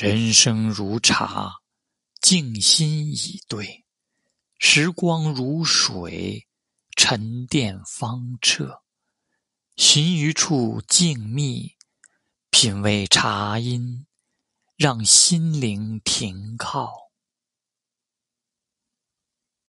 人生如茶静心以对。时光如水沉淀方彻。寻一处静谧品味茶音让心灵停靠。